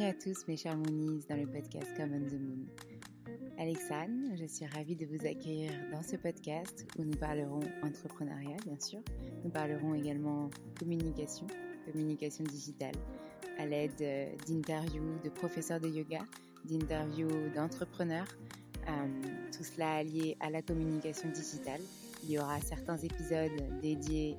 Bienvenue à tous mes chers Moonies dans le podcast Common the Moon. Alexandre, je suis ravie de vous accueillir dans ce podcast où nous parlerons entrepreneuriat bien sûr. Nous parlerons également communication, communication digitale, à l'aide euh, d'interviews de professeurs de yoga, d'interviews d'entrepreneurs, euh, tout cela allié à la communication digitale. Il y aura certains épisodes dédiés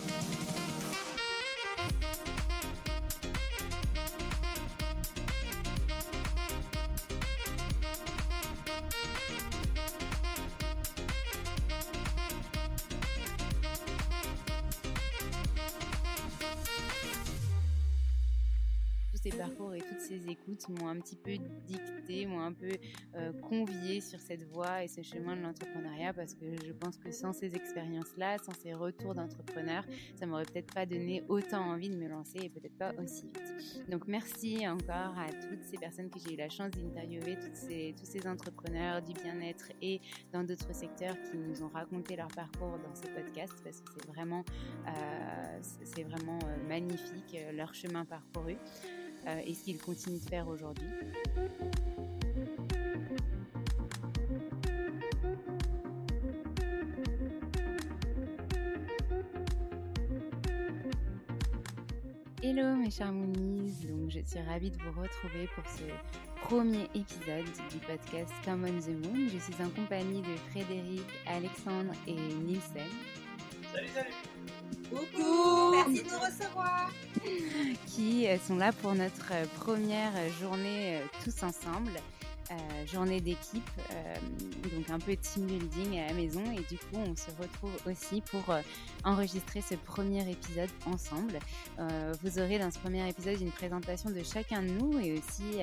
M'ont un petit peu dicté, m'ont un peu euh, convié sur cette voie et ce chemin de l'entrepreneuriat parce que je pense que sans ces expériences-là, sans ces retours d'entrepreneurs, ça m'aurait peut-être pas donné autant envie de me lancer et peut-être pas aussi vite. Donc merci encore à toutes ces personnes que j'ai eu la chance d'interviewer, tous ces entrepreneurs du bien-être et dans d'autres secteurs qui nous ont raconté leur parcours dans ce podcast parce que c'est vraiment, euh, c'est vraiment euh, magnifique leur chemin parcouru. Euh, et ce qu'il continue de faire aujourd'hui. Hello mes chers Moonies, donc je suis ravie de vous retrouver pour ce premier épisode du podcast Come on the Moon. Je suis en compagnie de Frédéric, Alexandre et Nielsen. Salut, salut Coucou Merci de nous recevoir Qui sont là pour notre première journée tous ensemble. Journée d'équipe, donc un peu team building à la maison. Et du coup, on se retrouve aussi pour enregistrer ce premier épisode ensemble. vous aurez dans ce premier épisode une présentation de chacun de nous et aussi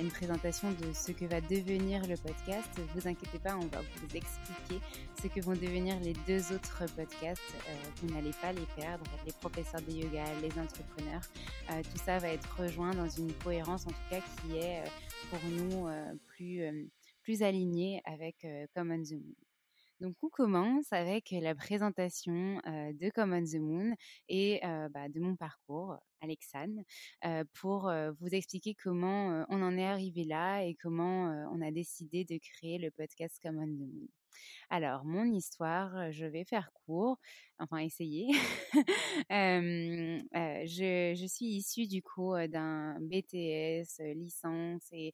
une présentation de ce que va devenir le podcast. Vous inquiétez pas, on va vous expliquer ce que vont devenir les deux autres podcasts. vous n'allez pas les perdre, les professeurs de yoga, les entrepreneurs. tout ça va être rejoint dans une cohérence en tout cas qui est pour nous plus, plus aligné avec Common the Moon. Donc, on commence avec la présentation de Common the Moon et bah, de mon parcours, Alexane, pour vous expliquer comment on en est arrivé là et comment on a décidé de créer le podcast Common the Moon. Alors, mon histoire, je vais faire court, enfin essayer. je, suis issue du coup d'un BTS, licence et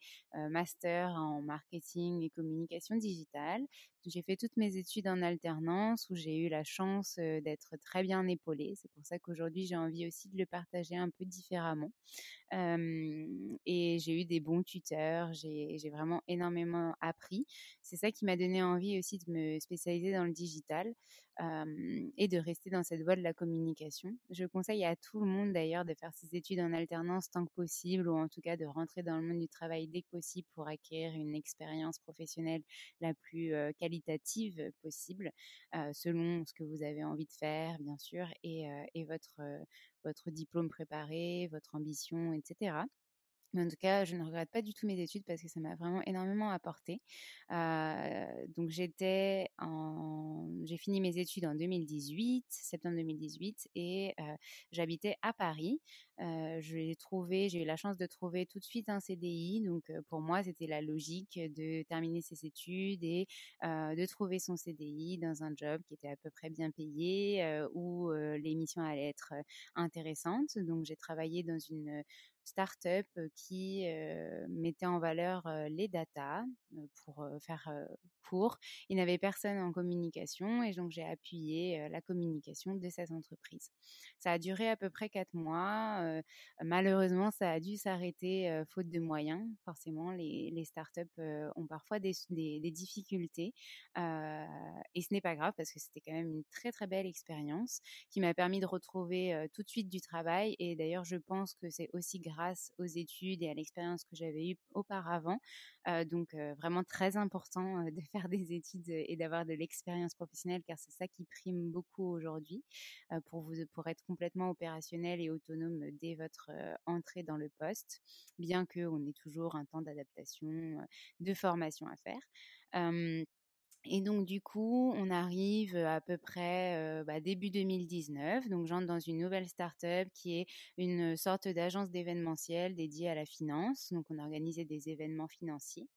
master en marketing et communication digitale. J'ai fait toutes mes études en alternance où j'ai eu la chance d'être très bien épaulée. C'est pour ça qu'aujourd'hui, j'ai envie aussi de le partager un peu différemment. et j'ai eu des bons tuteurs, j'ai vraiment énormément appris. C'est ça qui m'a donné envie aussi de me spécialiser dans le digital et de rester dans cette voie de la communication. Je conseille à tout le monde d'ailleurs de faire ses études en alternance tant que possible ou en tout cas de rentrer dans le monde du travail dès que possible pour acquérir une expérience professionnelle la plus qualitative possible selon ce que vous avez envie de faire bien sûr et, votre diplôme préparé, votre ambition, etc. Mais en tout cas, je ne regrette pas du tout mes études parce que ça m'a vraiment énormément apporté. donc j'étais en, j'ai fini mes études en 2018, septembre 2018, et j'habitais à Paris. j'ai trouvé, j'ai eu la chance de trouver tout de suite un CDI. Donc pour moi, c'était la logique de terminer ses études et de trouver son CDI dans un job qui était à peu près bien payé, où les missions allaient être intéressantes. Donc j'ai travaillé dans une start-up qui mettait en valeur les datas pour faire court. Il n'avait personne en communication et donc j'ai appuyé la communication de cette entreprise. Ça a duré à peu près quatre mois. malheureusement, ça a dû s'arrêter faute de moyens. Forcément, les, les startups ont parfois des, des difficultés et ce n'est pas grave parce que c'était quand même une très très belle expérience qui m'a permis de retrouver tout de suite du travail et d'ailleurs je pense que c'est aussi grave grâce aux études et à l'expérience que j'avais eue auparavant. donc vraiment très important de faire des études et d'avoir de l'expérience professionnelle car c'est ça qui prime beaucoup aujourd'hui pour vous pour être complètement opérationnel et autonome dès votre entrée dans le poste, bien qu'on ait toujours un temps d'adaptation, de formation à faire. Et donc du coup, on arrive à peu près bah, début 2019. Donc j'entre dans une nouvelle start-up qui est une sorte d'agence d'événementiel dédiée à la finance. Donc on organisait des événements financiers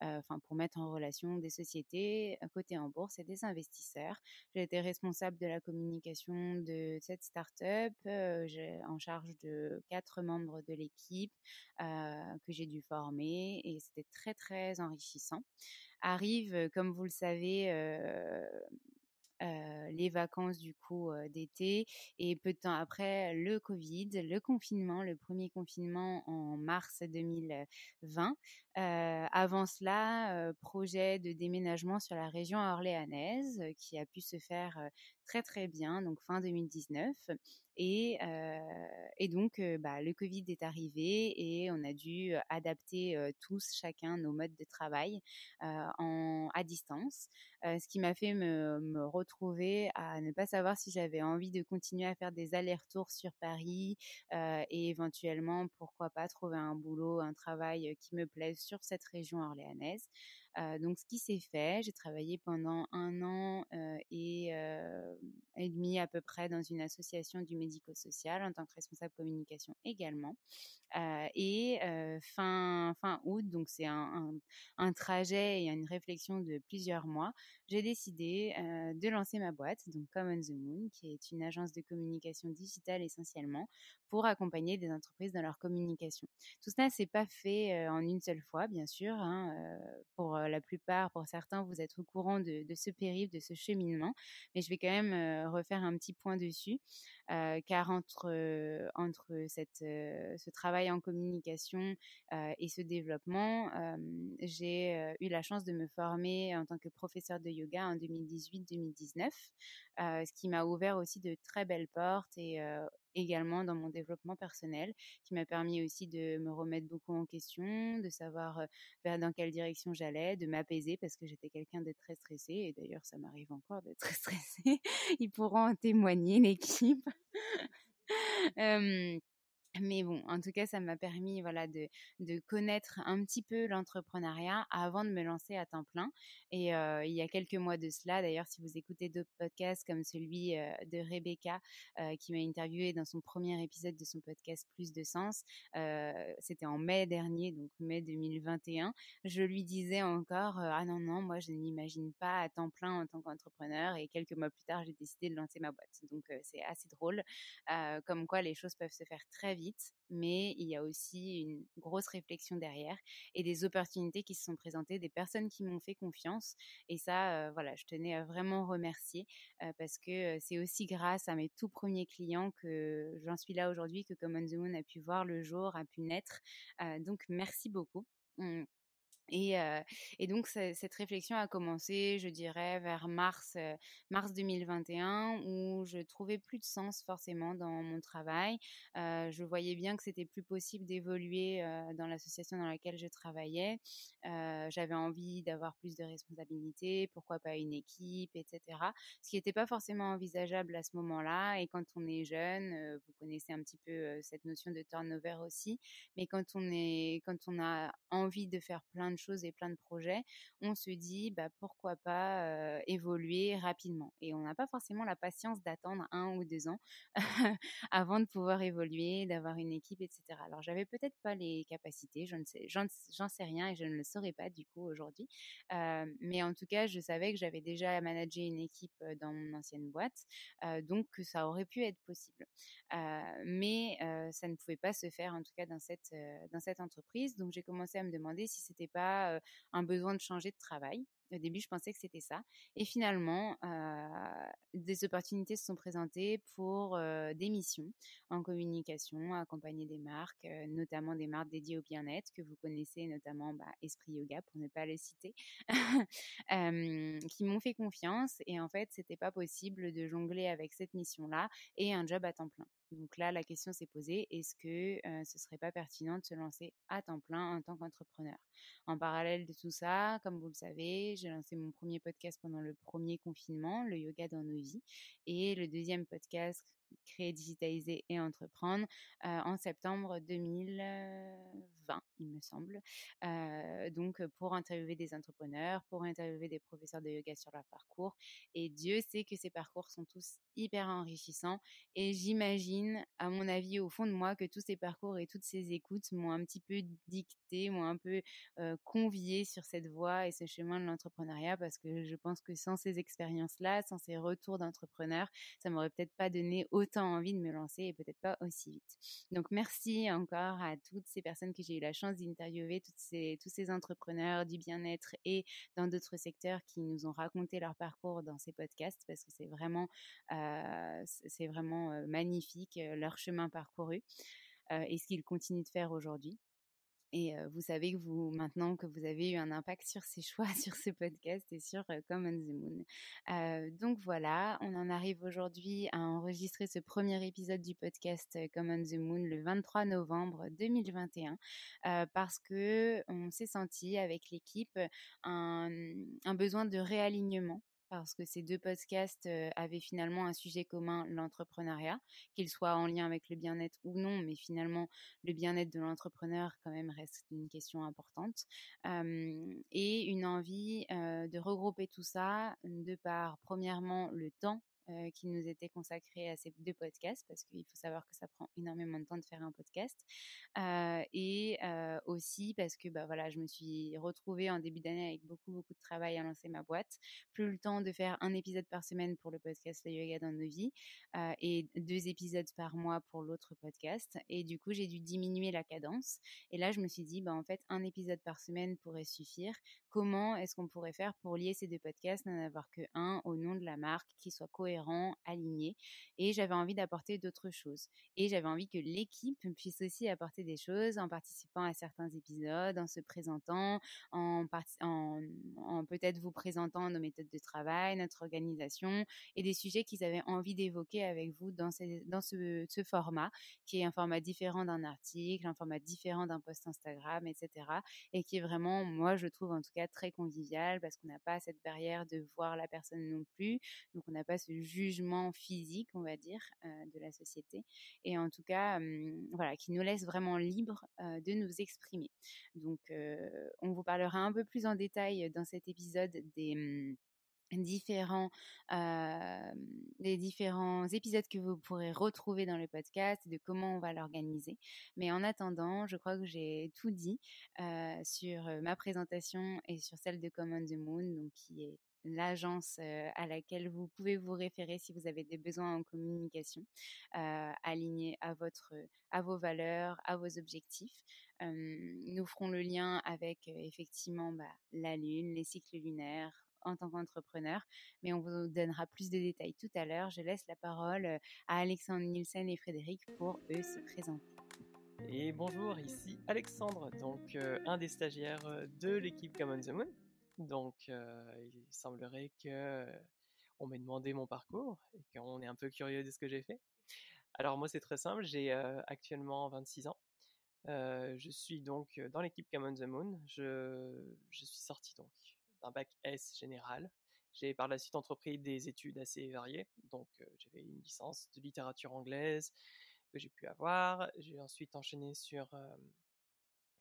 enfin pour mettre en relation des sociétés côté en bourse et des investisseurs. J'ai été responsable de la communication de cette start-up, j'ai en charge de quatre membres de l'équipe que j'ai dû former et c'était très très enrichissant. Arrive, comme vous le savez, les vacances du coup d'été et peu de temps après le Covid, le confinement, le premier confinement en mars 2020. avant cela, projet de déménagement sur la région orléanaise qui a pu se faire très très bien, donc fin 2019. Et, et donc, bah, le Covid est arrivé et on a dû adapter tous, chacun, nos modes de travail en, à distance, ce qui m'a fait me, retrouver à ne pas savoir si j'avais envie de continuer à faire des allers-retours sur Paris et éventuellement, pourquoi pas, trouver un boulot, un travail qui me plaise sur cette région orléanaise donc, ce qui s'est fait, j'ai travaillé pendant un an et, demi à peu près dans une association du médico-social en tant que responsable communication également. et fin, août, donc c'est un, trajet et une réflexion de plusieurs mois, j'ai décidé de lancer ma boîte, donc Common the Moon, qui est une agence de communication digitale essentiellement pour accompagner des entreprises dans leur communication. Tout cela, c'est pas fait en une seule fois, bien sûr. Hein, pour la plupart, pour certains, vous êtes au courant de, ce périple, de ce cheminement, mais je vais quand même refaire un petit point dessus. Car entre entre cette ce travail en communication et ce développement, j'ai eu la chance de me former en tant que professeur de yoga en 2018-2019, ce qui m'a ouvert aussi de très belles portes et également dans mon développement personnel, qui m'a permis aussi de me remettre beaucoup en question, de savoir vers dans quelle direction j'allais, de m'apaiser parce que j'étais quelqu'un de très stressé et d'ailleurs ça m'arrive encore d'être stressé. Ils pourront en témoigner l'équipe. um, Mais bon, en tout cas, ça m'a permis voilà de, de connaître un petit peu l'entrepreneuriat avant de me lancer à temps plein. Et euh, il y a quelques mois de cela, d'ailleurs, si vous écoutez d'autres podcasts comme celui euh, de Rebecca euh, qui m'a interviewé dans son premier épisode de son podcast Plus de sens, c'était en mai dernier, donc mai 2021, je lui disais encore ah non non, moi je ne m'imagine pas à temps plein en tant qu'entrepreneur. Et quelques mois plus tard, j'ai décidé de lancer ma boîte. Donc c'est assez drôle, comme quoi les choses peuvent se faire très vite mais il y a aussi une grosse réflexion derrière et des opportunités qui se sont présentées, des personnes qui m'ont fait confiance. Et ça, voilà, je tenais à vraiment remercier parce que c'est aussi grâce à mes tout premiers clients que j'en suis là aujourd'hui, que Common the Moon a pu voir le jour, a pu naître. donc, merci beaucoup. Et, donc cette réflexion a commencé, je dirais, vers mars, mars 2021, où je trouvais plus de sens forcément dans mon travail. je voyais bien que c'était plus possible d'évoluer dans l'association dans laquelle je travaillais. J'avais envie d'avoir plus de responsabilités, pourquoi pas une équipe, etc. Ce qui n'était pas forcément envisageable à ce moment-là. Et quand on est jeune, vous connaissez un petit peu cette notion de turnover aussi. Mais quand on est, quand on a envie de faire plein de choses et plein de projets, on se dit bah, pourquoi pas évoluer rapidement. Et on n'a pas forcément la patience d'attendre un ou deux ans avant de pouvoir évoluer, d'avoir une équipe, etc. Alors j'avais peut-être pas les capacités, je ne sais, j'en, sais rien et je ne le saurais pas du coup aujourd'hui. mais en tout cas, je savais que j'avais déjà managé une équipe dans mon ancienne boîte, donc que ça aurait pu être possible. mais ça ne pouvait pas se faire en tout cas dans cette dans cette entreprise. Donc j'ai commencé à me demander si c'était pas un besoin de changer de travail. Au début, je pensais que c'était ça. Et finalement, des opportunités se sont présentées pour des missions en communication, accompagner des marques, notamment des marques dédiées au bien-être que vous connaissez, notamment bah, Esprit Yoga, pour ne pas le citer, qui m'ont fait confiance. Et en fait, c'était pas possible de jongler avec cette mission-là et un job à temps plein. Donc là, la question s'est posée, est-ce que ce serait pas pertinent de se lancer à temps plein en tant qu'entrepreneur? En parallèle de tout ça, comme vous le savez, j'ai lancé mon premier podcast pendant le premier confinement, le yoga dans nos vies, et le deuxième podcast créer, digitaliser et entreprendre en septembre 2020, il me semble. donc, pour interviewer des entrepreneurs, pour interviewer des professeurs de yoga sur leur parcours. Et Dieu sait que ces parcours sont tous hyper enrichissants. Et j'imagine, à mon avis, au fond de moi, que tous ces parcours et toutes ces écoutes m'ont un petit peu dicté, m'ont un peu convié sur cette voie et ce chemin de l'entrepreneuriat parce que je pense que sans ces expériences-là, sans ces retours d'entrepreneurs, ça m'aurait peut-être pas donné autant envie de me lancer et peut-être pas aussi vite. Donc merci encore à toutes ces personnes que j'ai eu la chance d'interviewer, tous ces entrepreneurs du bien-être et dans d'autres secteurs qui nous ont raconté leur parcours dans ces podcasts parce que c'est vraiment, euh, vraiment euh, magnifique euh, leur chemin parcouru et ce qu'ils continuent de faire aujourd'hui. Et vous savez que vous, maintenant que vous avez eu un impact sur ces choix, sur ce podcast et sur Common the Moon. donc voilà, on en arrive aujourd'hui à enregistrer ce premier épisode du podcast Common the Moon le 23 novembre 2021 parce que on s'est senti avec l'équipe un, un besoin de réalignement parce que ces deux podcasts avaient finalement un sujet commun, l'entrepreneuriat, qu'il soit en lien avec le bien-être ou non, mais finalement le bien-être de l'entrepreneur quand même reste une question importante, et une envie de regrouper tout ça de par premièrement le temps euh, qui nous était consacré à ces deux podcasts parce qu'il faut savoir que ça prend énormément de temps de faire un podcast. Euh, et euh, aussi parce que bah voilà je me suis retrouvée en début d'année avec beaucoup beaucoup de travail à lancer ma boîte. Plus le temps de faire un épisode par semaine pour le podcast Le Yoga dans nos vies et deux épisodes par mois pour l'autre podcast. Et du coup j'ai dû diminuer la cadence. Et là je me suis dit bah en fait un épisode par semaine pourrait suffire comment est-ce qu'on pourrait faire pour lier ces deux podcasts, n'en avoir que un au nom de la marque, qui soit cohérent, aligné. Et j'avais envie d'apporter d'autres choses. Et j'avais envie que l'équipe puisse aussi apporter des choses en participant à certains épisodes, en se présentant, en, peut-être vous présentant nos méthodes de travail, notre organisation et des sujets qu'ils avaient envie d'évoquer avec vous dans ce, ce format, qui est un format différent d'un article, un format différent d'un post Instagram, etc. Et qui est vraiment, moi, je trouve en tout cas très convivial parce qu'on n'a pas cette barrière de voir la personne non plus. Donc, on n'a pas ce jugement physique, on va dire, euh, de la société. Et en tout cas, voilà, qui nous laisse vraiment libre euh, de nous exprimer. Donc, euh, on vous parlera un peu plus en détail dans cet épisode des hum, différents les différents épisodes que vous pourrez retrouver dans le podcast de comment on va l'organiser. Mais en attendant je crois que j'ai tout dit sur ma présentation et sur celle de Common the Moon donc qui est l'agence à laquelle vous pouvez vous référer si vous avez des besoins en communication alignés à votre à vos valeurs à vos objectifs. Nous ferons le lien avec effectivement bah, la lune les cycles lunaires en tant qu'entrepreneur, mais on vous donnera plus de détails tout à l'heure. Je laisse la parole à Alexandre Nielsen et Frédéric pour eux se présenter. Et bonjour, ici Alexandre, donc euh, un des stagiaires de l'équipe Common the Moon. Donc euh, il semblerait que on m'ait demandé mon parcours et qu'on est un peu curieux de ce que j'ai fait. Alors moi c'est très simple, j'ai euh, actuellement 26 ans. Euh, je suis donc dans l'équipe Common the Moon. Je, je suis sorti donc d'un bac S général. J'ai par la suite entrepris des études assez variées. Donc j'avais une licence de littérature anglaise que j'ai pu avoir. J'ai ensuite enchaîné sur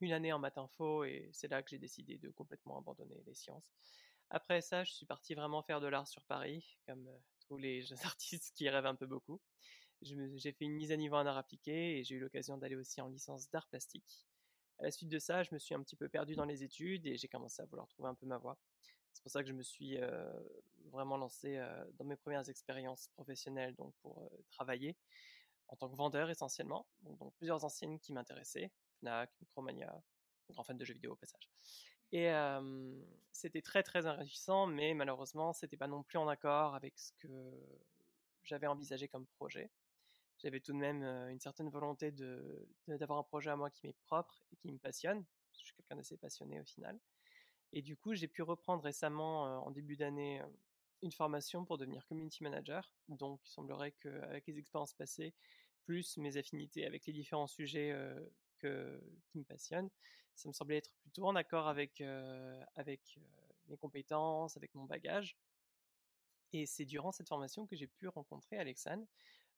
une année en maths info et c'est là que j'ai décidé de complètement abandonner les sciences. Après ça, je suis parti vraiment faire de l'art sur Paris, comme tous les jeunes artistes qui rêvent un peu beaucoup. J'ai fait une mise à niveau en art appliqué et j'ai eu l'occasion d'aller aussi en licence d'art plastique. À la suite de ça, je me suis un petit peu perdu dans les études et j'ai commencé à vouloir trouver un peu ma voie. C'est pour ça que je me suis vraiment lancé dans mes premières expériences professionnelles, donc pour travailler en tant que vendeur essentiellement. Donc, plusieurs enseignes qui m'intéressaient, Fnac, Micromania, grand fan de jeux vidéo au passage. Et c'était très très enrichissant, mais malheureusement, c'était pas non plus en accord avec ce que j'avais envisagé comme projet. J'avais tout de même une certaine volonté de d'avoir un projet à moi qui m'est propre et qui me passionne. Je suis quelqu'un d'assez passionné au final. Et du coup, j'ai pu reprendre récemment, en début d'année, une formation pour devenir community manager. Donc, il semblerait qu'avec les expériences passées, plus mes affinités avec les différents sujets que, qui me passionnent, ça me semblait être plutôt en accord avec, avec mes compétences, avec mon bagage. Et c'est durant cette formation que j'ai pu rencontrer Alexane,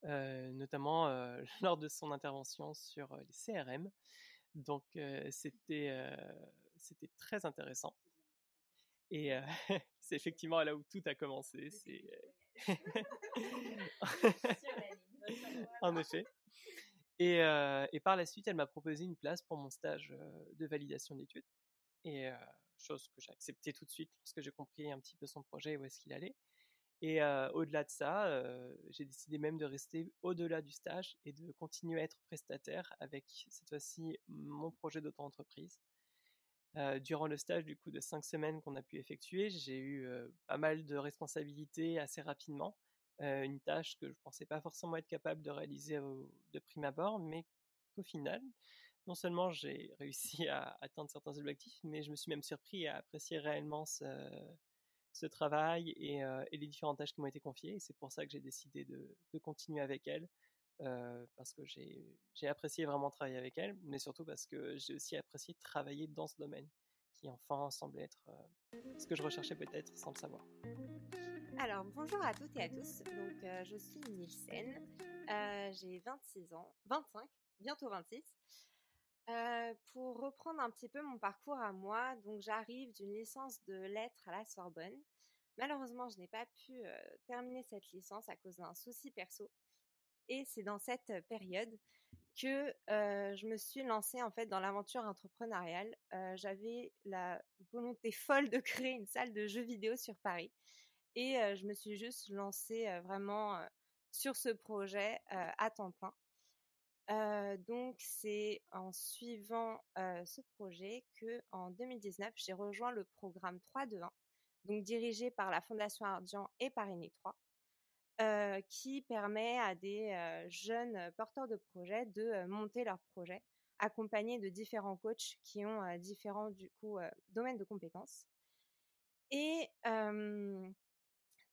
notamment lors de son intervention sur les CRM. Donc c'était c'était très intéressant. Et c'est effectivement là où tout a commencé. C'est en effet. Et, et, par la suite, elle m'a proposé une place pour mon stage de validation d'études. Et chose que j'ai acceptée tout de suite lorsque j'ai compris un petit peu son projet et où est-ce qu'il allait. Et au-delà de ça, j'ai décidé même de rester au-delà du stage et de continuer à être prestataire avec cette fois-ci mon projet d'auto-entreprise. durant le stage du coup de cinq semaines qu'on a pu effectuer, j'ai eu pas mal de responsabilités assez rapidement. une tâche que je pensais pas forcément être capable de réaliser de prime abord, mais qu'au final, non seulement j'ai réussi à atteindre certains objectifs, mais je me suis même surpris à apprécier réellement ce, ce travail et, les différentes tâches qui m'ont été confiées. Et c'est pour ça que j'ai décidé de, continuer avec elle, parce que j'ai apprécié vraiment travailler avec elle, mais surtout parce que j'ai aussi apprécié travailler dans ce domaine, qui enfin semble être ce que je recherchais peut-être sans le savoir. Alors, bonjour à toutes et à tous. Donc, je suis Nielsen. j'ai 26 ans, 25, bientôt 26. Euh, pour reprendre un petit peu mon parcours à moi, donc j'arrive d'une licence de lettres à la Sorbonne. Malheureusement, je n'ai pas pu euh, terminer cette licence à cause d'un souci perso. Et c'est dans cette période que je me suis lancée en fait dans l'aventure entrepreneuriale. J'avais la volonté folle de créer une salle de jeux vidéo sur Paris. Et je me suis juste lancée vraiment sur ce projet à temps plein. Donc c'est en suivant ce projet que en 2019 j'ai rejoint le programme 3 de 1, donc dirigé par la Fondation Ardian et par INE 3, qui permet à des jeunes porteurs de projets de monter leur projet, accompagnés de différents coachs qui ont différents du coup domaines de compétences. Et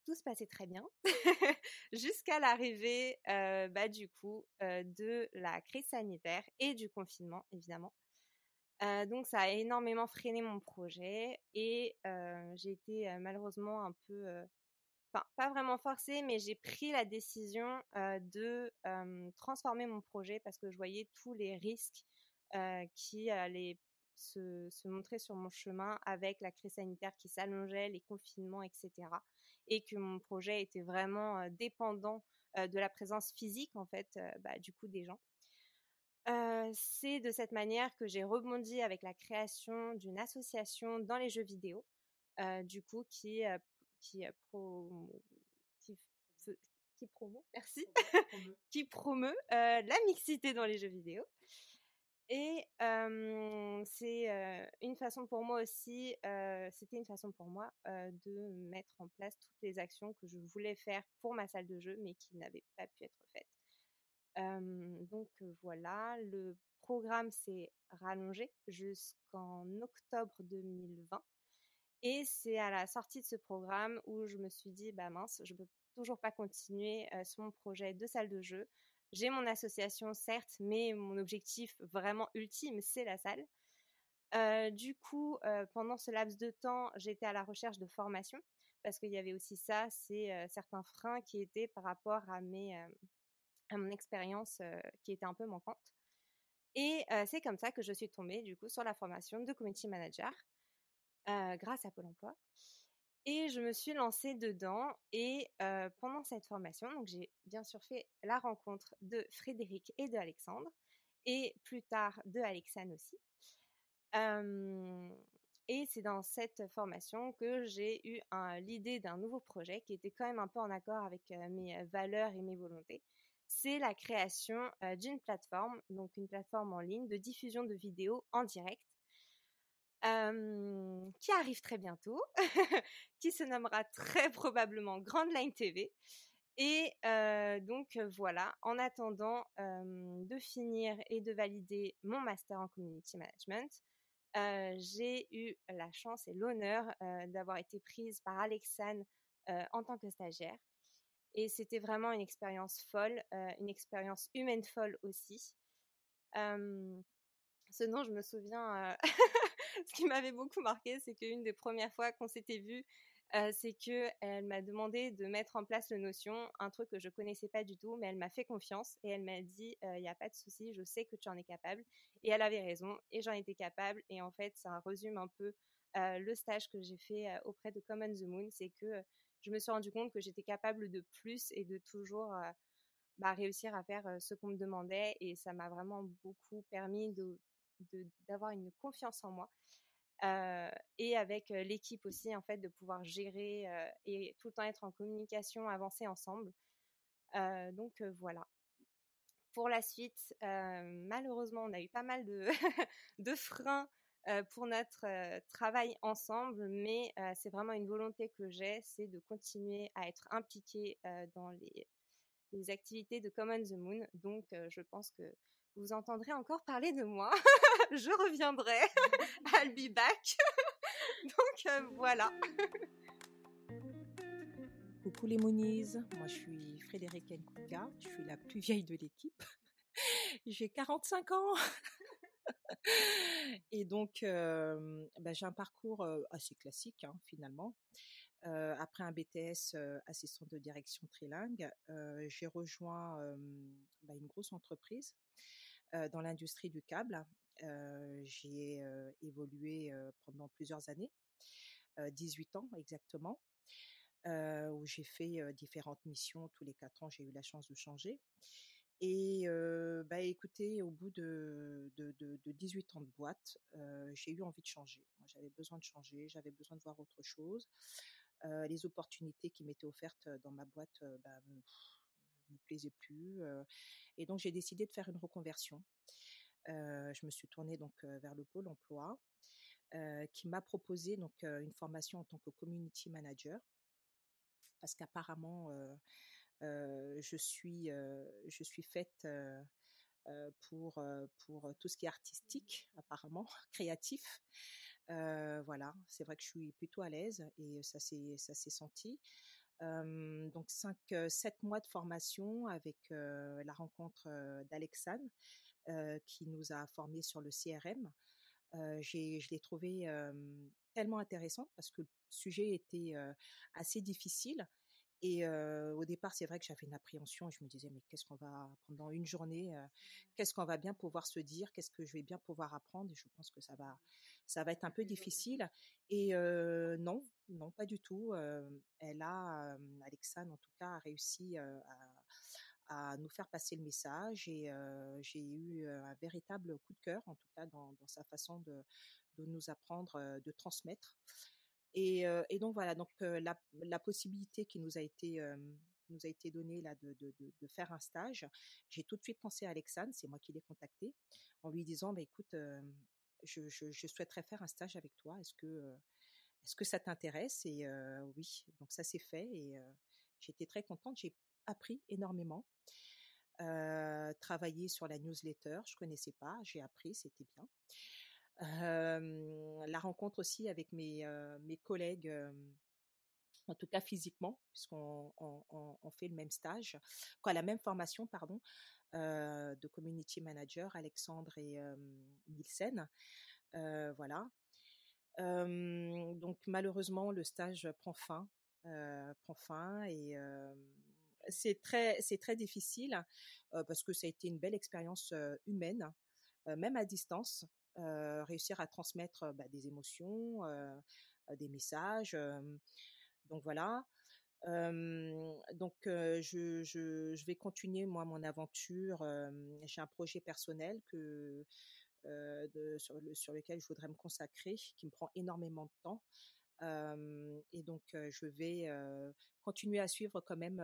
tout se passait très bien jusqu'à l'arrivée bah, de la crise sanitaire et du confinement évidemment. donc ça a énormément freiné mon projet et j'ai été malheureusement un peu, enfin pas vraiment forcée, mais j'ai pris la décision de transformer mon projet parce que je voyais tous les risques qui allaient se, montrer sur mon chemin avec la crise sanitaire qui s'allongeait, les confinements, etc. Et que mon projet était vraiment dépendant de la présence physique, en fait, bah, du coup, des gens. c'est de cette manière que j'ai rebondi avec la création d'une association dans les jeux vidéo, du coup, qui, qui, pro, qui, qui promeut, merci, qui promeut la mixité dans les jeux vidéo. Et c'est une façon pour moi aussi, c'était une façon pour moi de mettre en place toutes les actions que je voulais faire pour ma salle de jeu, mais qui n'avaient pas pu être faites. donc voilà, le programme s'est rallongé jusqu'en octobre 2020. Et c'est à la sortie de ce programme où je me suis dit, bah mince, je peux toujours pas continuer sur mon projet de salle de jeu. J'ai mon association, certes, mais mon objectif vraiment ultime, c'est la salle. du coup, pendant ce laps de temps, j'étais à la recherche de formation parce qu'il y avait aussi ça, c'est certains freins qui étaient par rapport à mes, à mon expérience qui était un peu manquante. Et c'est comme ça que je suis tombée du coup sur la formation de community manager grâce à Pôle Emploi. Et je me suis lancée dedans et pendant cette formation, donc j'ai bien sûr fait la rencontre de Frédéric et de Alexandre et plus tard de Alexane aussi. et c'est dans cette formation que j'ai eu l'idée d'un nouveau projet qui était quand même un peu en accord avec mes valeurs et mes volontés. C'est la création d'une plateforme, donc une plateforme en ligne de diffusion de vidéos en direct qui arrive très bientôt, qui se nommera très probablement Grand Line TV. Et donc voilà, en attendant de finir et de valider mon master en community management, j'ai eu la chance et l'honneur d'avoir été prise par Alexane en tant que stagiaire. Et c'était vraiment une expérience folle, une expérience humaine folle aussi. ce dont je me souviens ce qui m'avait beaucoup marqué, c'est qu'une des premières fois qu'on s'était vu, c'est que elle m'a demandé de mettre en place le Notion, un truc que je connaissais pas du tout, mais elle m'a fait confiance et elle m'a dit il n'y a pas de souci, je sais que tu en es capable. Et elle avait raison et j'en étais capable. Et en fait, ça résume un peu le stage que j'ai fait auprès de Common the Moon, c'est que je me suis rendu compte que j'étais capable de plus et de toujours bah, réussir à faire ce qu'on me demandait et ça m'a vraiment beaucoup permis de d'avoir une confiance en moi. et avec l'équipe aussi, en fait, de pouvoir gérer et tout le temps être en communication, avancer ensemble. donc voilà. Pour la suite, malheureusement, on a eu pas mal de, freins pour notre travail ensemble, mais c'est vraiment une volonté que j'ai, c'est de continuer à être impliquée dans les activités de Common the Moon. Donc, je pense que vous entendrez encore parler de moi. je reviendrai. I'll be back. Donc euh, voilà. Coucou les Moniz, moi je suis Frédéric Nkouka, je suis la plus vieille de l'équipe. J'ai 45 ans. Et donc, euh, bah, j'ai un parcours euh, assez classique hein, finalement. après un BTS assistant de direction trilingue, j'ai rejoint bah, une grosse entreprise dans l'industrie du câble. j'ai évolué pendant plusieurs années, 18 ans exactement, où j'ai fait différentes missions. Tous les quatre ans, j'ai eu la chance de changer. Et bah écoutez, au bout de 18 ans de boîte, j'ai eu envie de changer. J'avais besoin de changer, j'avais besoin de voir autre chose. les opportunités qui m'étaient offertes dans ma boîte bah, me plaisait plus. et donc j'ai décidé de faire une reconversion. je me suis tournée donc vers le pôle emploi, qui m'a proposé donc une formation en tant que community manager, parce qu'apparemment je suis je suis faite pour pour tout ce qui est artistique apparemment créatif voilà c'est vrai que je suis plutôt à l'aise et ça s'est ça s'est senti donc cinq sept mois de formation avec la rencontre d'Alexane qui nous a formés sur le CRM j'ai je l'ai trouvé tellement intéressant parce que le sujet était assez difficile et au départ, c'est vrai que j'avais une appréhension. Je me disais, mais qu'est-ce qu'on va, pendant une journée, qu'est-ce qu'on va bien pouvoir se dire? Qu'est-ce que je vais bien pouvoir apprendre? Et je pense que ça va, ça va être un peu difficile. Et non, non, pas du tout. elle a, Alexandre en tout cas, a réussi à, nous faire passer le message et j'ai eu un véritable coup de cœur, en tout cas, dans, dans sa façon de, de nous apprendre, de transmettre. Et, et donc voilà, donc la, la, possibilité qui nous a été nous a été donnée là de, de, de, faire un stage. J'ai tout de suite pensé à Alexandre, c'est moi qui l'ai contacté, en lui disant bah écoute, je, souhaiterais faire un stage avec toi. Est-ce que est-ce que ça t'intéresse? Et oui, donc ça s'est fait et j'étais très contente. J'ai appris énormément. Euh, travailler sur la newsletter, je connaissais pas, j'ai appris, c'était bien la rencontre aussi avec mes, mes collègues, en tout cas physiquement, puisqu'on on, fait le même stage, quoi, la même formation, pardon, de community manager, Alexandre et Nielsen. voilà. donc malheureusement, le stage prend fin, prend fin et c'est très, c'est très difficile parce que ça a été une belle expérience humaine, même à distance réussir à transmettre bah, des émotions, des messages. Donc voilà. donc je, vais continuer moi mon aventure. J'ai un projet personnel sur, sur lequel je voudrais me consacrer, qui me prend énormément de temps. et donc je vais continuer à suivre quand même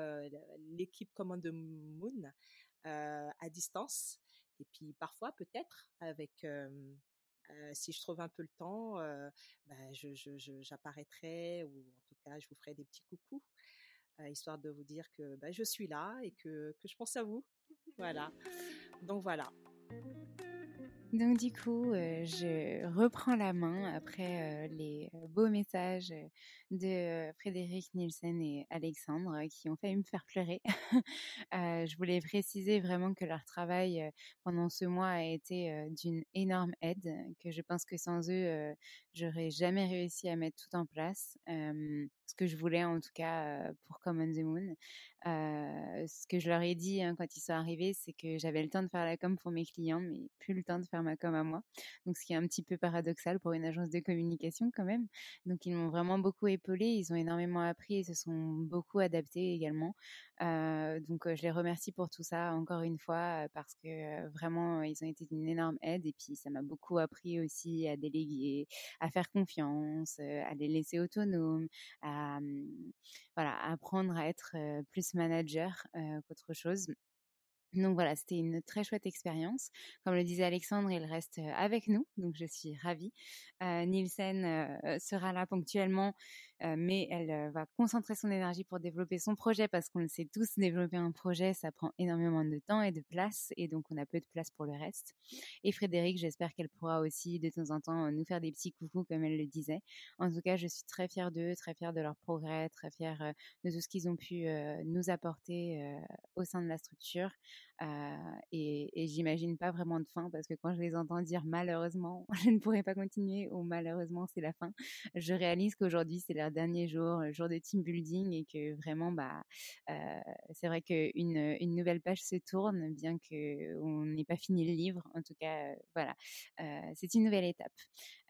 l'équipe Command Moon à distance et puis parfois, peut-être, avec si je trouve un peu le temps, bah, j'apparaîtrai ou en tout cas, je vous ferai des petits coucous, histoire de vous dire que bah, je suis là et que, que je pense à vous. Voilà. Donc voilà. Donc du coup, euh, je reprends la main après euh, les euh, beaux messages de Frédéric Nielsen et Alexandre qui ont failli me faire pleurer. je voulais préciser vraiment que leur travail pendant ce mois a été d'une énorme aide, que je pense que sans eux, j'aurais jamais réussi à mettre tout en place. ce que je voulais en tout cas pour Common the Moon. ce que je leur ai dit hein, quand ils sont arrivés, c'est que j'avais le temps de faire la com pour mes clients, mais plus le temps de faire ma com à moi. Donc, ce qui est un petit peu paradoxal pour une agence de communication quand même. Donc, ils m'ont vraiment beaucoup épaulé. Ils ont énormément appris et se sont beaucoup adaptés également. Donc, je les remercie pour tout ça encore une fois parce que vraiment, ils ont été d'une énorme aide. Et puis, ça m'a beaucoup appris aussi à déléguer, à faire confiance, à les laisser autonomes, à, mmh, voilà, apprendre à être plus manager qu'autre chose. Donc voilà, c'était une très chouette expérience. Comme le disait Alexandre, il reste avec nous, donc je suis ravie. Nielsen sera là ponctuellement euh, mais elle euh, va concentrer son énergie pour développer son projet parce qu'on le sait tous, développer un projet, ça prend énormément de temps et de place et donc on a peu de place pour le reste. Et Frédéric, j'espère qu'elle pourra aussi de temps en temps nous faire des petits coucous comme elle le disait. En tout cas, je suis très fière d'eux, très fière de leur progrès, très fière euh, de tout ce qu'ils ont pu nous apporter au sein de la structure. Et, et j'imagine pas vraiment de fin parce que quand je les entends dire malheureusement, je ne pourrai pas continuer ou malheureusement c'est la fin, je réalise qu'aujourd'hui c'est leur dernier jour, jour de team building, et que vraiment, bah, euh, c'est vrai qu'une une nouvelle page se tourne, bien qu'on n'ait pas fini le livre. En tout cas, voilà, euh, c'est une nouvelle étape.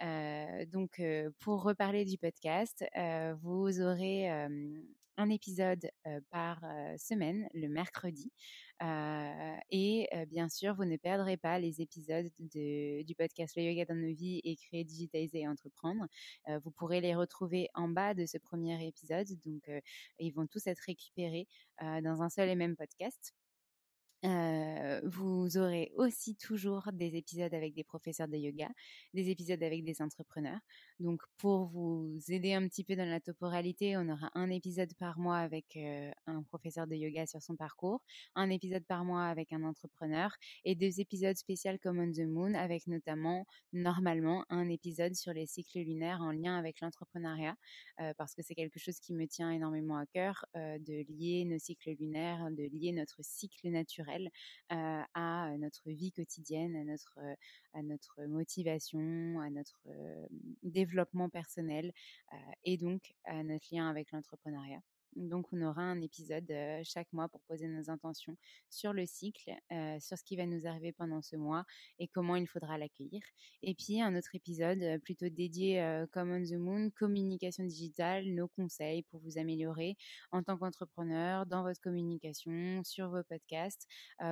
Euh, donc, pour reparler du podcast, vous aurez un épisode par semaine le mercredi. et bien sûr, vous ne perdrez pas les épisodes du podcast Le Yoga dans nos vies et créer, digitaliser et entreprendre. vous pourrez les retrouver en bas de ce premier épisode. Donc, ils vont tous être récupérés dans un seul et même podcast vous aurez aussi toujours des épisodes avec des professeurs de yoga, des épisodes avec des entrepreneurs. Donc, pour vous aider un petit peu dans la temporalité, on aura un épisode par mois avec un professeur de yoga sur son parcours, un épisode par mois avec un entrepreneur et deux épisodes spéciaux comme On the Moon avec notamment, normalement, un épisode sur les cycles lunaires en lien avec l'entrepreneuriat parce que c'est quelque chose qui me tient énormément à cœur de lier nos cycles lunaires, de lier notre cycle naturel à notre vie quotidienne, à notre, à notre motivation, à notre développement personnel et donc à notre lien avec l'entrepreneuriat. Donc, on aura un épisode chaque mois pour poser nos intentions sur le cycle, sur ce qui va nous arriver pendant ce mois et comment il faudra l'accueillir. Et puis, un autre épisode plutôt dédié comme on the moon, communication digitale, nos conseils pour vous améliorer en tant qu'entrepreneur, dans votre communication, sur vos podcasts.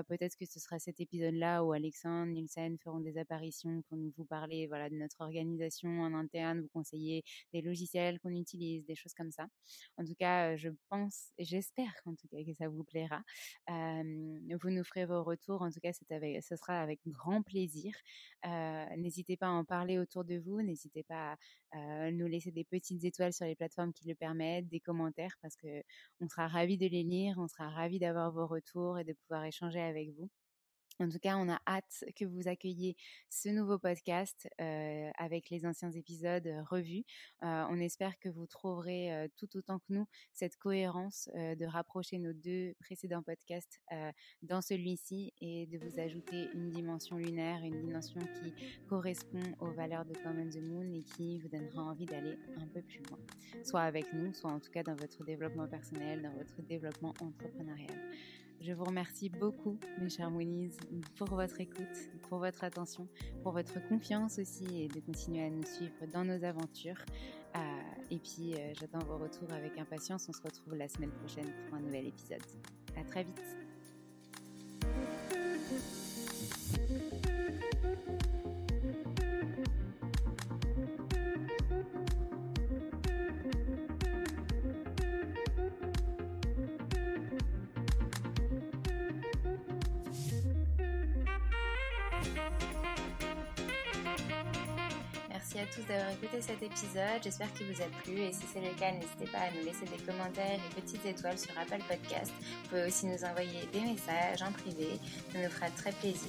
Peut-être que ce sera cet épisode-là où Alexandre, Nielsen feront des apparitions pour nous vous parler voilà, de notre organisation en interne, vous conseiller des logiciels qu'on utilise, des choses comme ça. En tout cas, je je pense et j'espère en tout cas que ça vous plaira. vous nous ferez vos retours. En tout cas, ce sera avec grand plaisir. n'hésitez pas à en parler autour de vous. N'hésitez pas à nous laisser des petites étoiles sur les plateformes qui le permettent, des commentaires parce que on sera ravis de les lire. On sera ravis d'avoir vos retours et de pouvoir échanger avec vous. En tout cas, on a hâte que vous accueilliez ce nouveau podcast avec les anciens épisodes revus. on espère que vous trouverez tout autant que nous cette cohérence de rapprocher nos deux précédents podcasts dans celui-ci et de vous ajouter une dimension lunaire, une dimension qui correspond aux valeurs de Common the Moon et qui vous donnera envie d'aller un peu plus loin, soit avec nous, soit en tout cas dans votre développement personnel, dans votre développement entrepreneurial. Je vous remercie beaucoup, mes chers Moonies, pour votre écoute, pour votre attention, pour votre confiance aussi et de continuer à nous suivre dans nos aventures. Euh, et puis, euh, j'attends vos retours avec impatience. On se retrouve la semaine prochaine pour un nouvel épisode. À très vite. Merci à tous d'avoir écouté cet épisode. J'espère qu'il vous a plu et si c'est le cas, n'hésitez pas à nous laisser des commentaires et petites étoiles sur Apple Podcast. Vous pouvez aussi nous envoyer des messages en privé. Ça nous fera très plaisir.